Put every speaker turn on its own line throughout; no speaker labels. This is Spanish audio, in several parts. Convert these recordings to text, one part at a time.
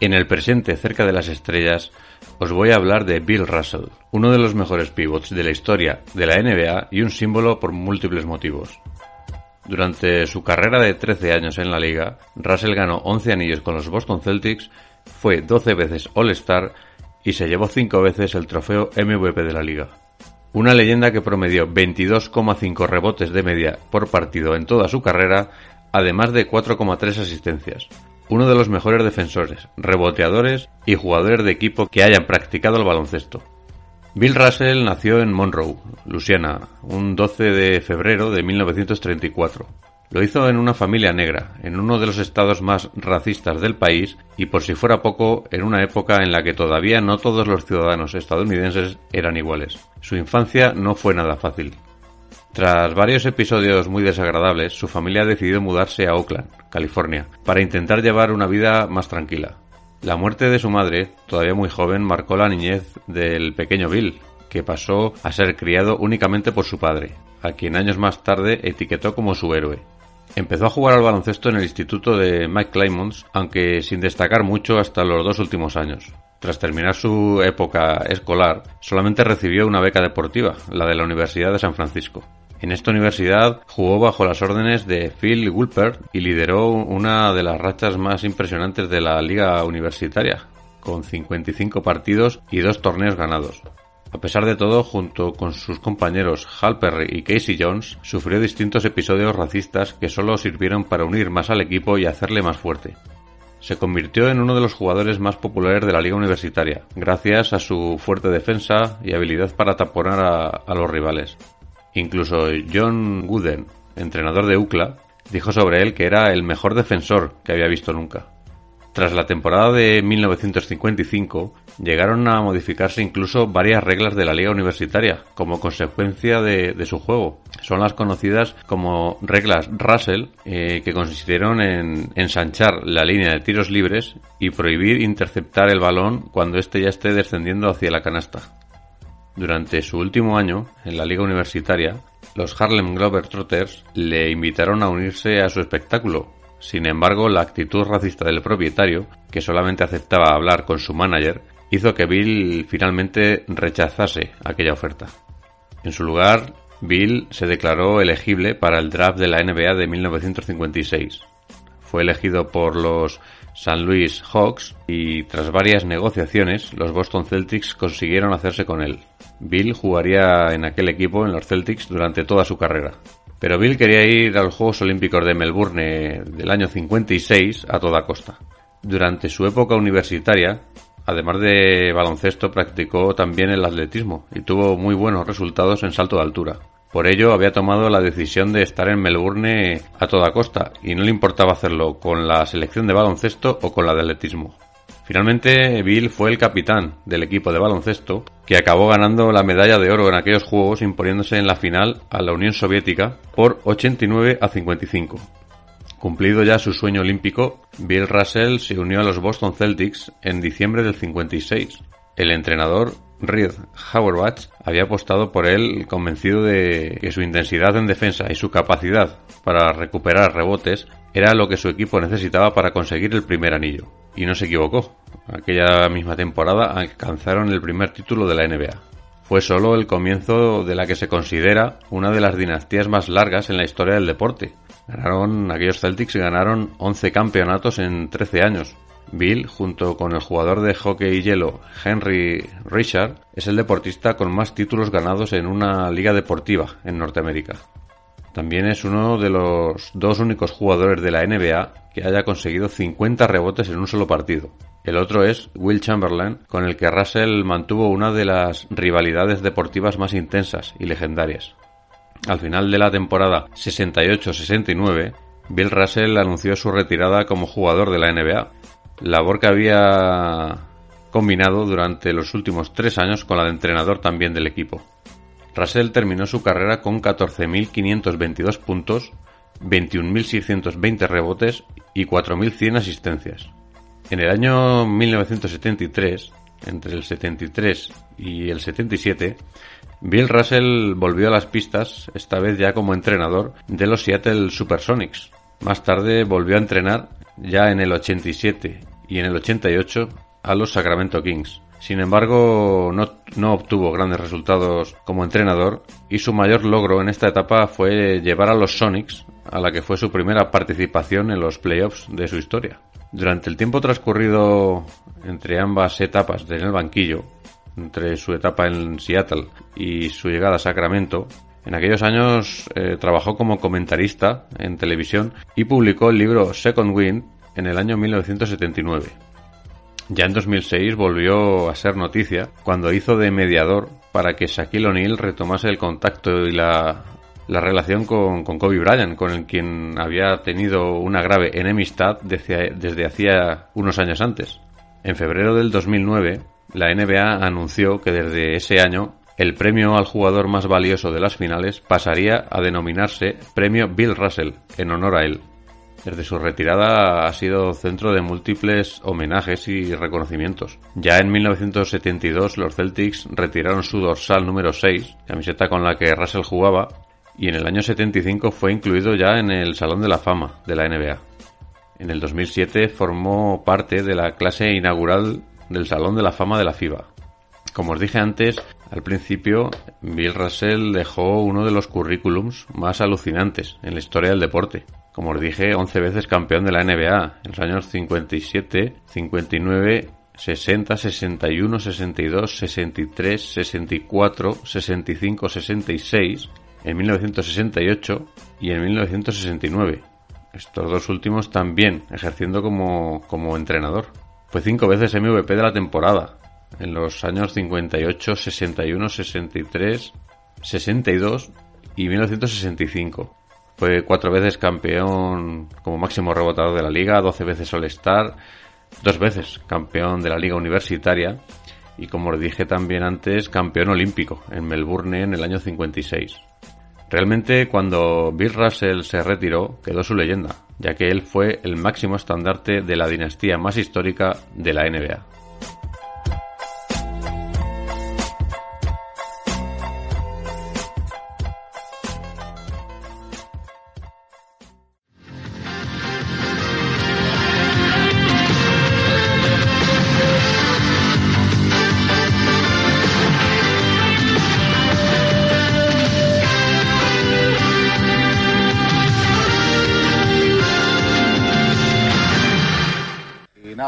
En el presente, cerca de las estrellas, os voy a hablar de Bill Russell, uno de los mejores pivots de la historia de la NBA y un símbolo por múltiples motivos. Durante su carrera de 13 años en la liga, Russell ganó 11 anillos con los Boston Celtics, fue 12 veces All-Star y se llevó 5 veces el trofeo MVP de la liga. Una leyenda que promedió 22,5 rebotes de media por partido en toda su carrera, además de 4,3 asistencias. Uno de los mejores defensores, reboteadores y jugadores de equipo que hayan practicado el baloncesto. Bill Russell nació en Monroe, Louisiana, un 12 de febrero de 1934. Lo hizo en una familia negra, en uno de los estados más racistas del país y por si fuera poco, en una época en la que todavía no todos los ciudadanos estadounidenses eran iguales. Su infancia no fue nada fácil. Tras varios episodios muy desagradables, su familia decidió mudarse a Oakland, California, para intentar llevar una vida más tranquila. La muerte de su madre, todavía muy joven, marcó la niñez del pequeño Bill, que pasó a ser criado únicamente por su padre, a quien años más tarde etiquetó como su héroe. Empezó a jugar al baloncesto en el instituto de Mike Clemons, aunque sin destacar mucho hasta los dos últimos años. Tras terminar su época escolar, solamente recibió una beca deportiva, la de la Universidad de San Francisco. En esta universidad jugó bajo las órdenes de Phil Wilper y lideró una de las rachas más impresionantes de la liga universitaria, con 55 partidos y dos torneos ganados. A pesar de todo, junto con sus compañeros Hal Perry y Casey Jones, sufrió distintos episodios racistas que solo sirvieron para unir más al equipo y hacerle más fuerte. Se convirtió en uno de los jugadores más populares de la liga universitaria, gracias a su fuerte defensa y habilidad para taponar a los rivales. Incluso John Wooden, entrenador de UCLA, dijo sobre él que era el mejor defensor que había visto nunca. Tras la temporada de 1955, llegaron a modificarse incluso varias reglas de la liga universitaria como consecuencia de, de su juego. Son las conocidas como reglas Russell, eh, que consistieron en ensanchar la línea de tiros libres y prohibir interceptar el balón cuando éste ya esté descendiendo hacia la canasta. Durante su último año en la liga universitaria, los Harlem Globetrotters le invitaron a unirse a su espectáculo. Sin embargo, la actitud racista del propietario, que solamente aceptaba hablar con su manager, hizo que Bill finalmente rechazase aquella oferta. En su lugar, Bill se declaró elegible para el draft de la NBA de 1956. Fue elegido por los St. Louis Hawks y tras varias negociaciones los Boston Celtics consiguieron hacerse con él. Bill jugaría en aquel equipo en los Celtics durante toda su carrera. Pero Bill quería ir a los Juegos Olímpicos de Melbourne del año 56 a toda costa. Durante su época universitaria, además de baloncesto, practicó también el atletismo y tuvo muy buenos resultados en salto de altura. Por ello había tomado la decisión de estar en Melbourne a toda costa y no le importaba hacerlo con la selección de baloncesto o con la de atletismo. Finalmente, Bill fue el capitán del equipo de baloncesto que acabó ganando la medalla de oro en aquellos Juegos imponiéndose en la final a la Unión Soviética por 89 a 55. Cumplido ya su sueño olímpico, Bill Russell se unió a los Boston Celtics en diciembre del 56. El entrenador Reed Auerbach había apostado por él convencido de que su intensidad en defensa y su capacidad para recuperar rebotes era lo que su equipo necesitaba para conseguir el primer anillo. Y no se equivocó. Aquella misma temporada alcanzaron el primer título de la NBA. Fue solo el comienzo de la que se considera una de las dinastías más largas en la historia del deporte. Ganaron, aquellos Celtics ganaron 11 campeonatos en 13 años, Bill, junto con el jugador de hockey y hielo Henry Richard, es el deportista con más títulos ganados en una liga deportiva en Norteamérica. También es uno de los dos únicos jugadores de la NBA que haya conseguido 50 rebotes en un solo partido. El otro es Will Chamberlain, con el que Russell mantuvo una de las rivalidades deportivas más intensas y legendarias. Al final de la temporada 68-69, Bill Russell anunció su retirada como jugador de la NBA labor que había combinado durante los últimos tres años con la de entrenador también del equipo. Russell terminó su carrera con 14.522 puntos, 21.620 rebotes y 4.100 asistencias. En el año 1973, entre el 73 y el 77, Bill Russell volvió a las pistas, esta vez ya como entrenador de los Seattle Supersonics. Más tarde volvió a entrenar ya en el 87 y en el 88 a los Sacramento Kings. Sin embargo, no, obtuvo grandes resultados como entrenador y su mayor logro en esta etapa fue llevar a los Sonics a la que fue su primera participación en los playoffs de su historia. Durante el tiempo transcurrido entre ambas etapas en el banquillo, entre su etapa en Seattle y su llegada a Sacramento, en aquellos años eh, trabajó como comentarista en televisión y publicó el libro Second Wind en el año 1979. Ya en 2006 volvió a ser noticia cuando hizo de mediador para que Shaquille O'Neal retomase el contacto y la, relación con, Kobe Bryant, con el quien había tenido una grave enemistad desde, desde hacía unos años antes. En febrero del 2009, la NBA anunció que desde ese año el premio al jugador más valioso de las finales pasaría a denominarse Premio Bill Russell, en honor a él. Desde su retirada ha sido centro de múltiples homenajes y reconocimientos. Ya en 1972 los Celtics retiraron su dorsal número 6, camiseta con la que Russell jugaba, y en el año 75 fue incluido ya en el Salón de la Fama de la NBA. En el 2007 formó parte de la clase inaugural del Salón de la Fama de la FIBA. Como os dije antes, al principio, Bill Russell dejó uno de los currículums más alucinantes en la historia del deporte. Como os dije, 11 veces campeón de la NBA en los años 57, 59, 60, 61, 62, 63, 64, 65, 66, en 1968 y en 1969. Estos dos últimos también ejerciendo como, como entrenador. Fue cinco veces MVP de la temporada, en los años 58, 61, 63, 62 y 1965. Fue cuatro veces campeón como máximo rebotador de la liga, 12 veces All-Star, dos veces campeón de la liga universitaria y como os dije también antes, campeón olímpico en Melbourne en el año 56. Realmente cuando Bill Russell se retiró quedó su leyenda, ya que él fue el máximo estandarte de la dinastía más histórica de la NBA.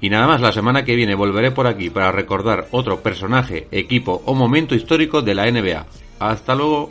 Y nada más, la semana que viene volveré por aquí para recordar otro personaje, equipo o momento histórico de la NBA. Hasta luego.